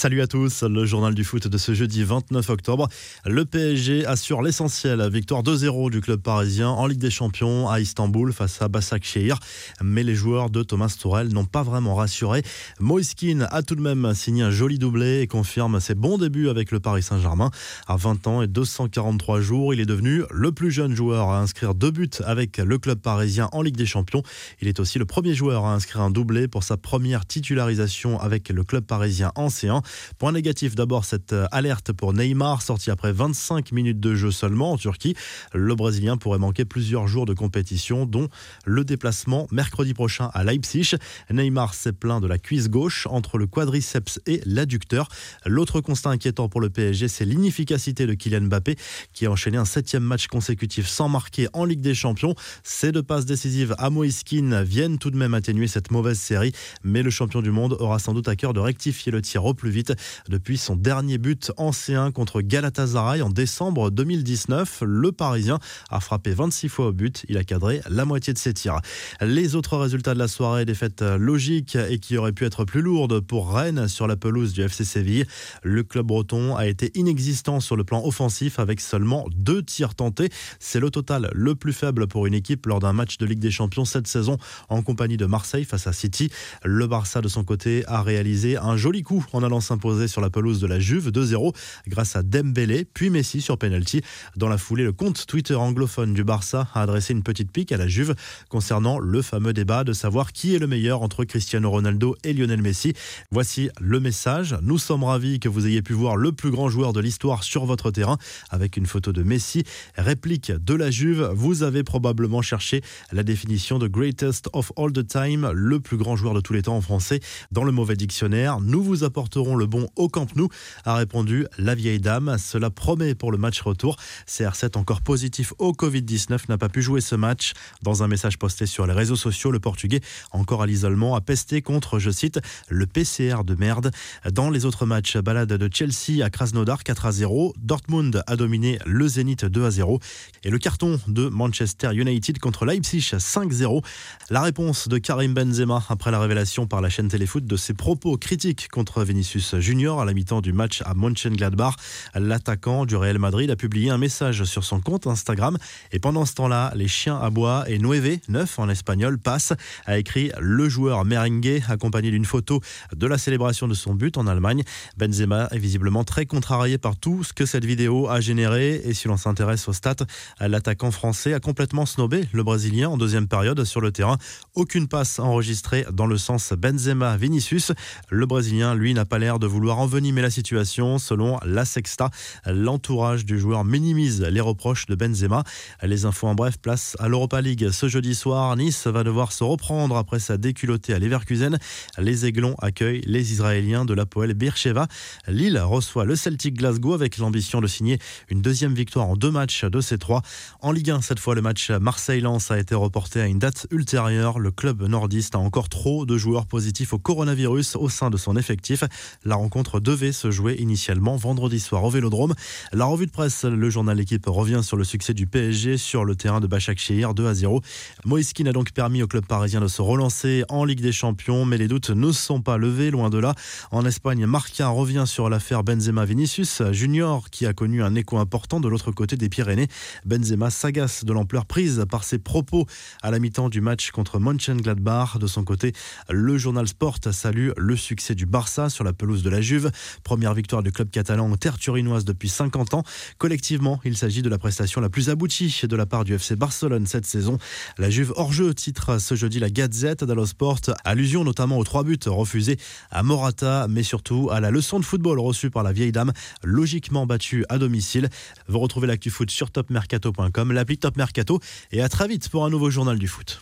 Salut à tous, le journal du foot de ce jeudi 29 octobre. Le PSG assure l'essentiel, victoire 2-0 du club parisien en Ligue des Champions à Istanbul face à Bassak Shehir. Mais les joueurs de Thomas Tourel n'ont pas vraiment rassuré. Moiskin a tout de même signé un joli doublé et confirme ses bons débuts avec le Paris Saint-Germain. À 20 ans et 243 jours, il est devenu le plus jeune joueur à inscrire deux buts avec le club parisien en Ligue des Champions. Il est aussi le premier joueur à inscrire un doublé pour sa première titularisation avec le club parisien ancien. Point négatif d'abord cette euh, alerte pour Neymar sorti après 25 minutes de jeu seulement en Turquie. Le Brésilien pourrait manquer plusieurs jours de compétition dont le déplacement mercredi prochain à Leipzig. Neymar s'est plaint de la cuisse gauche entre le quadriceps et l'adducteur. L'autre constat inquiétant pour le PSG, c'est l'inefficacité de Kylian Mbappé qui a enchaîné un septième match consécutif sans marquer en Ligue des Champions. Ces deux passes décisives à Moïskine viennent tout de même atténuer cette mauvaise série, mais le champion du monde aura sans doute à cœur de rectifier le tir au plus vite. Depuis son dernier but en C1 contre Galatasaray en décembre 2019, le Parisien a frappé 26 fois au but. Il a cadré la moitié de ses tirs. Les autres résultats de la soirée, des fêtes logiques et qui auraient pu être plus lourdes pour Rennes sur la pelouse du FC Séville. Le club breton a été inexistant sur le plan offensif avec seulement deux tirs tentés. C'est le total le plus faible pour une équipe lors d'un match de Ligue des Champions cette saison en compagnie de Marseille face à City. Le Barça de son côté a réalisé un joli coup en allant s'imposer sur la pelouse de la Juve 2-0 grâce à Dembélé puis Messi sur penalty. Dans la foulée, le compte Twitter anglophone du Barça a adressé une petite pique à la Juve concernant le fameux débat de savoir qui est le meilleur entre Cristiano Ronaldo et Lionel Messi. Voici le message. Nous sommes ravis que vous ayez pu voir le plus grand joueur de l'histoire sur votre terrain avec une photo de Messi. Réplique de la Juve, vous avez probablement cherché la définition de greatest of all the time, le plus grand joueur de tous les temps en français dans le mauvais dictionnaire. Nous vous apporterons le bon au Camp Nou, a répondu la vieille dame. Cela promet pour le match retour. CR7 encore positif au Covid-19 n'a pas pu jouer ce match. Dans un message posté sur les réseaux sociaux, le Portugais, encore à l'isolement, a pesté contre, je cite, le PCR de merde. Dans les autres matchs, balade de Chelsea à Krasnodar 4 à 0. Dortmund a dominé le Zénith 2 à 0. Et le carton de Manchester United contre Leipzig 5-0. La réponse de Karim Benzema après la révélation par la chaîne Téléfoot de ses propos critiques contre Vinicius Junior à la mi-temps du match à Mönchengladbach. L'attaquant du Real Madrid a publié un message sur son compte Instagram et pendant ce temps-là, les chiens bois et nueve, neuf en espagnol, passent, a écrit le joueur merengue accompagné d'une photo de la célébration de son but en Allemagne. Benzema est visiblement très contrarié par tout ce que cette vidéo a généré et si l'on s'intéresse au stats, l'attaquant français a complètement snobé le Brésilien en deuxième période sur le terrain. Aucune passe enregistrée dans le sens Benzema-Vinicius. Le Brésilien, lui, n'a pas l'air de vouloir envenimer la situation. Selon la Sexta, l'entourage du joueur minimise les reproches de Benzema. Les infos en bref, place à l'Europa League. Ce jeudi soir, Nice va devoir se reprendre après sa déculottée à Leverkusen. Les Aiglons accueillent les Israéliens de la Poel Beersheva. Lille reçoit le Celtic Glasgow avec l'ambition de signer une deuxième victoire en deux matchs de ces trois. En Ligue 1, cette fois, le match Marseille-Lens a été reporté à une date ultérieure. Le club nordiste a encore trop de joueurs positifs au coronavirus au sein de son effectif. La rencontre devait se jouer initialement vendredi soir au Vélodrome. La revue de presse, le journal L'équipe revient sur le succès du PSG sur le terrain de Bachak Shehir 2 à 0. Moïskine a donc permis au club parisien de se relancer en Ligue des Champions, mais les doutes ne sont pas levés, loin de là. En Espagne, Marca revient sur l'affaire Benzema-Vinicius Junior, qui a connu un écho important de l'autre côté des Pyrénées. Benzema s'agace de l'ampleur prise par ses propos à la mi-temps du match contre Mönchengladbach. De son côté, le journal Sport salue le succès du Barça sur la pelouse de la Juve. Première victoire du club catalan en terre turinoise depuis 50 ans. Collectivement, il s'agit de la prestation la plus aboutie de la part du FC Barcelone cette saison. La Juve hors jeu titre ce jeudi la Gazette dello Sport. Allusion notamment aux trois buts refusés à Morata, mais surtout à la leçon de football reçue par la vieille dame, logiquement battue à domicile. Vous retrouvez l'actu foot sur topmercato.com, l'appli Top Mercato, et à très vite pour un nouveau journal du foot.